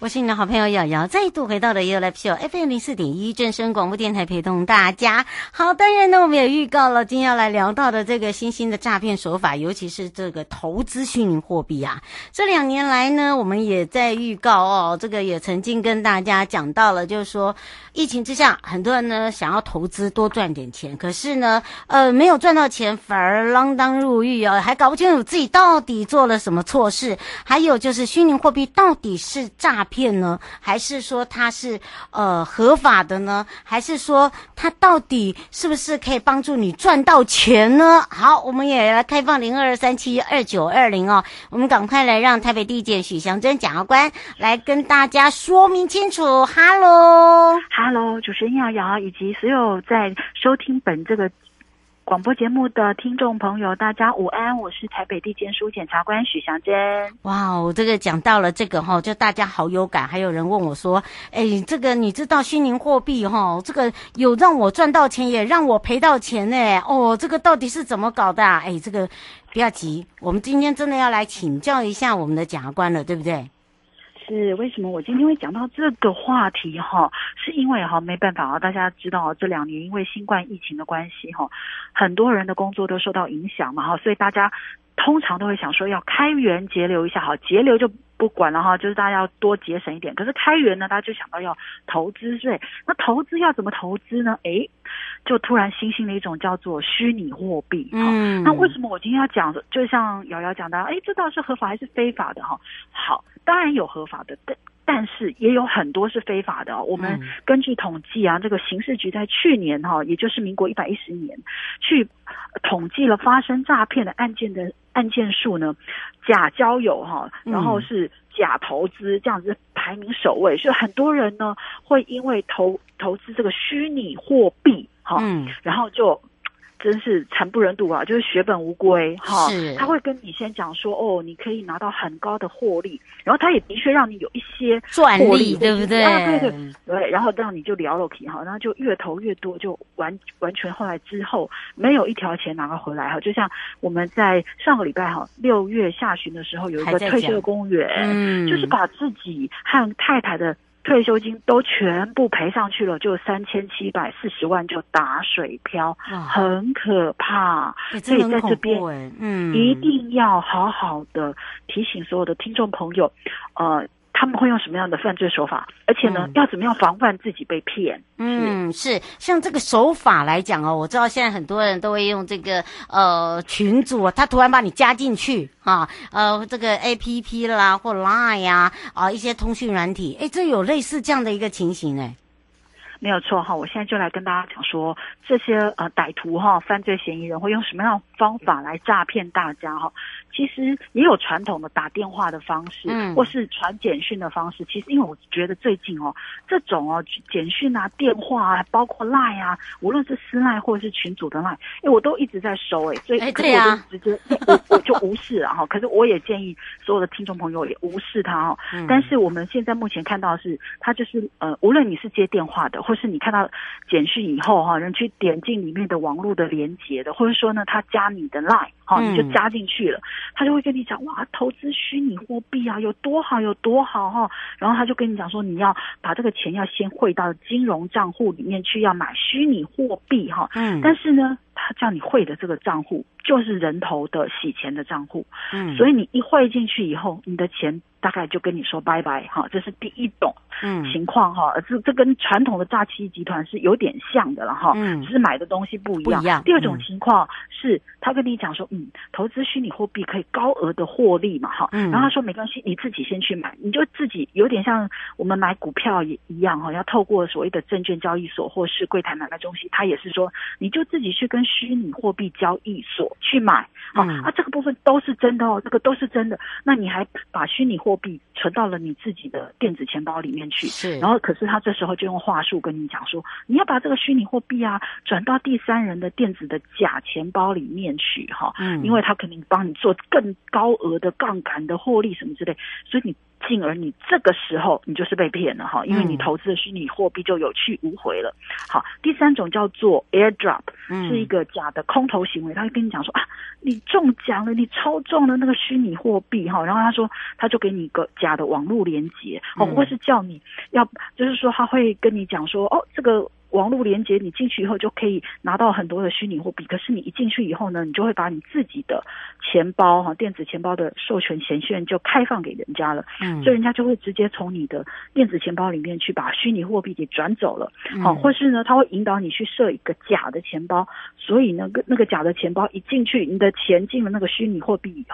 我是你的好朋友瑶瑶，再度回到了 ULF Show FM 零四点一正声广播电台，陪同大家。好，当然呢，我们也预告了今天要来聊到的这个新兴的诈骗手法，尤其是这个投资虚拟货币啊。这两年来呢，我们也在预告哦，这个也曾经跟大家讲到了，就是说疫情之下，很多人呢想要投资多赚点钱，可是呢，呃，没有赚到钱，反而锒铛入狱啊，还搞不清楚自己到底做了什么错事。还有就是虚拟货币到底是诈骗呢，还是说它是呃合法的呢？还是说它到底是不是可以帮助你赚到钱呢？好，我们也来开放零二三七二九二零哦，我们赶快来让台北地检许祥珍检察官来跟大家说明清楚。哈喽，哈喽，主持人瑶瑶以及所有在收听本这个。广播节目的听众朋友，大家午安，我是台北地检署检察官许祥珍。哇哦，这个讲到了这个哈，就大家好有感。还有人问我说：“哎，这个你知道虚拟货币哈？这个有让我赚到钱，也让我赔到钱呢？哦，这个到底是怎么搞的啊？哎，这个不要急，我们今天真的要来请教一下我们的检察官了，对不对？”是为什么我今天会讲到这个话题哈？是因为哈没办法啊，大家知道这两年因为新冠疫情的关系哈，很多人的工作都受到影响嘛哈，所以大家通常都会想说要开源节流一下哈，节流就不管了哈，就是大家要多节省一点。可是开源呢，大家就想到要投资税，那投资要怎么投资呢？诶，就突然新兴的一种叫做虚拟货币。嗯，那为什么我今天要讲？就像瑶瑶讲的，诶，这倒是合法还是非法的哈？好。当然有合法的，但但是也有很多是非法的哦。我们根据统计啊，这个刑事局在去年哈，也就是民国一百一十年，去统计了发生诈骗的案件的案件数呢，假交友哈，然后是假投资这样子排名首位，所以很多人呢会因为投投资这个虚拟货币哈，然后就。真是惨不忍睹啊！就是血本无归哈，他会跟你先讲说哦，你可以拿到很高的获利，然后他也的确让你有一些赚利，对不对？啊，对对对，然后让你就聊了起哈，然后就越投越多，就完完全后来之后没有一条钱拿回来哈，就像我们在上个礼拜哈六月下旬的时候有一个退休的公务员，嗯，就是把自己和太太的。退休金都全部赔上去了，就三千七百四十万就打水漂，很可怕。所以在这边，嗯，一定要好好的提醒所有的听众朋友，呃。他们会用什么样的犯罪手法？而且呢，嗯、要怎么样防范自己被骗？嗯，是像这个手法来讲哦，我知道现在很多人都会用这个呃群组，他突然把你加进去啊，呃这个 APP 啦或 Line 呀啊，啊一些通讯软体，诶，这有类似这样的一个情形诶。没有错哈，我现在就来跟大家讲说，这些呃歹徒哈，犯罪嫌疑人会用什么样的方法来诈骗大家哈？其实也有传统的打电话的方式，嗯，或是传简讯的方式。其实因为我觉得最近哦，这种哦简讯啊、电话啊，包括 Line 啊，无论是私赖或者是群组的 Line，哎，我都一直在收哎，所以可是我就直接我我就无视了哈。可是我也建议所有的听众朋友也无视他哈。但是我们现在目前看到的是，他就是呃，无论你是接电话的。或是你看到简讯以后哈，人去点进里面的网络的连接的，或者说呢，他加你的 line 哈，你就加进去了，他就会跟你讲哇，投资虚拟货币啊，有多好有多好哈，然后他就跟你讲说，你要把这个钱要先汇到金融账户里面去，要买虚拟货币哈，嗯，但是呢，他叫你汇的这个账户就是人头的洗钱的账户，嗯，所以你一汇进去以后，你的钱。大概就跟你说拜拜哈，这是第一种情况哈，这、嗯、这跟传统的诈欺集团是有点像的了哈，嗯，只是买的东西不一样。一样。第二种情况是他跟你讲说，嗯，投资虚拟货币可以高额的获利嘛哈，嗯，然后他说没关系，你自己先去买，你就自己有点像我们买股票也一样哈，要透过所谓的证券交易所或是柜台买卖中心，他也是说你就自己去跟虚拟货币交易所去买，好、嗯、啊，这个部分都是真的哦，这个都是真的，那你还把虚拟货货币存到了你自己的电子钱包里面去，是。然后，可是他这时候就用话术跟你讲说，你要把这个虚拟货币啊转到第三人的电子的假钱包里面去，哈，嗯，因为他肯定帮你做更高额的杠杆的获利什么之类，所以你进而你这个时候你就是被骗了哈，因为你投资的虚拟货币就有去无回了。好，第三种叫做 airdrop，是一个假的空投行为，他会跟你讲说啊，你中奖了，你抽中了那个虚拟货币哈，然后他说他就给你一个假的网络连接哦，或是叫你要，就是说他会跟你讲说哦，这个。网络连接，你进去以后就可以拿到很多的虚拟货币。可是你一进去以后呢，你就会把你自己的钱包哈，电子钱包的授权权限就开放给人家了。嗯，所以人家就会直接从你的电子钱包里面去把虚拟货币给转走了。好，或是呢，他会引导你去设一个假的钱包。所以那个那个假的钱包一进去，你的钱进了那个虚拟货币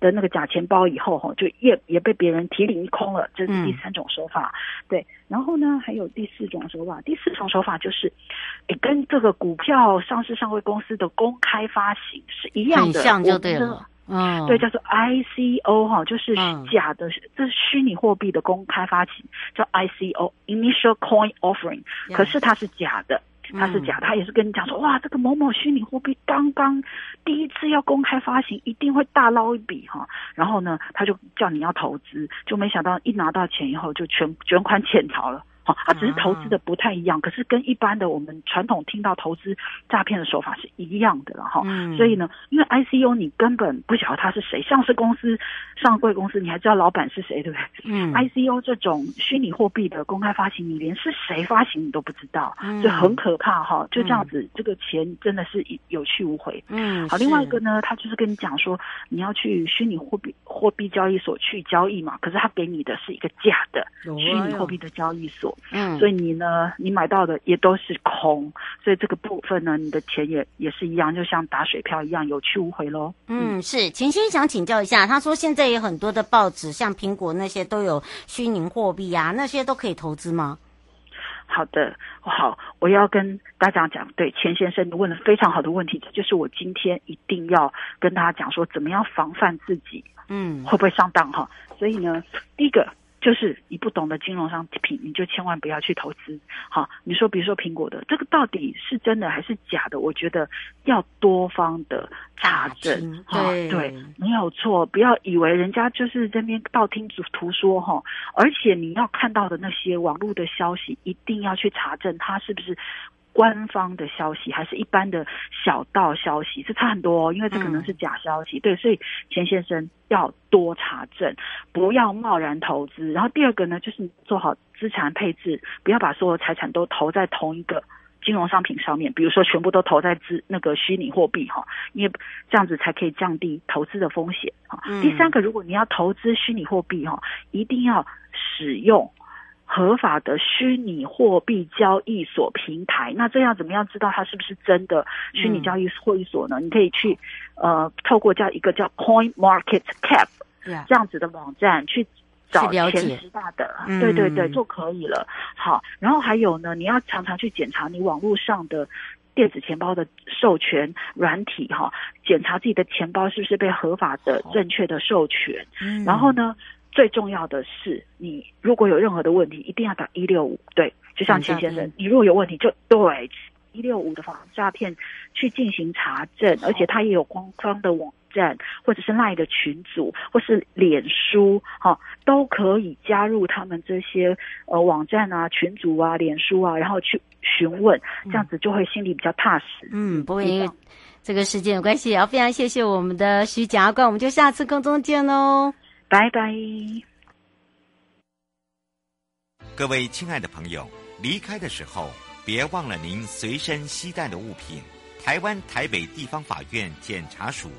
的那个假钱包以后哈，就也也被别人提领一空了。这是第三种手法。对。然后呢，还有第四种手法。第四种手法就是，诶，跟这个股票上市上柜公司的公开发行是一样的，很像就对了。嗯，对，叫做 ICO 哈，就是假的，嗯、这是虚拟货币的公开发行，叫 ICO（Initial Coin Offering），可是它是假的。他是假，他也是跟你讲说，哇，这个某某虚拟货币刚刚第一次要公开发行，一定会大捞一笔哈。然后呢，他就叫你要投资，就没想到一拿到钱以后就全卷款潜逃了。它只是投资的不太一样，可是跟一般的我们传统听到投资诈骗的手法是一样的了哈。所以呢，因为 ICU 你根本不晓得他是谁，上市公司、上柜公司你还知道老板是谁，对不对？嗯。，ICU 这种虚拟货币的公开发行，你连是谁发行你都不知道，就很可怕哈。就这样子，这个钱真的是有去无回。嗯。好，另外一个呢，他就是跟你讲说，你要去虚拟货币货币交易所去交易嘛，可是他给你的是一个假的虚拟货币的交易所。嗯，所以你呢，你买到的也都是空，所以这个部分呢，你的钱也也是一样，就像打水漂一样，有去无回喽。嗯，是钱先想请教一下，他说现在有很多的报纸，像苹果那些都有虚拟货币啊，那些都可以投资吗？好的，好，我要跟大家讲，对钱先生，你问了非常好的问题，这就是我今天一定要跟大家讲说，怎么样防范自己，嗯，会不会上当哈？所以呢，第一个。就是你不懂得金融商品，你就千万不要去投资。好，你说比如说苹果的这个到底是真的还是假的？我觉得要多方的查证。对对，没有错，不要以为人家就是这边道听途说哈。而且你要看到的那些网络的消息，一定要去查证它是不是。官方的消息还是一般的小道消息，这差很多哦，因为这可能是假消息。嗯、对，所以钱先生要多查证，不要贸然投资。然后第二个呢，就是做好资产配置，不要把所有财产都投在同一个金融商品上面，比如说全部都投在资那个虚拟货币哈，因为这样子才可以降低投资的风险哈。嗯、第三个，如果你要投资虚拟货币哈，一定要使用。合法的虚拟货币交易所平台，那这样怎么样知道它是不是真的虚拟交易会议所呢？嗯、你可以去呃，透过叫一个叫 Coin Market Cap 这样子的网站去找前十大的，对对对，就可以了。好，然后还有呢，你要常常去检查你网络上的电子钱包的授权软体哈，检查自己的钱包是不是被合法的、正确的授权。嗯、然后呢？最重要的是，你如果有任何的问题，一定要打一六五。对，就像钱先生，你如果有问题，就对一六五的防诈骗去进行查证，而且他也有官方的网站，或者是 LINE 的群组，或是脸书，哈、哦，都可以加入他们这些呃网站啊、群组啊、脸书啊，然后去询问，这样子就会心里比较踏实。嗯，不会因为这个时间有关系，也要非常谢谢我们的徐检察官，我们就下次空中见喽。拜拜，各位亲爱的朋友，离开的时候别忘了您随身携带的物品。台湾台北地方法院检察署。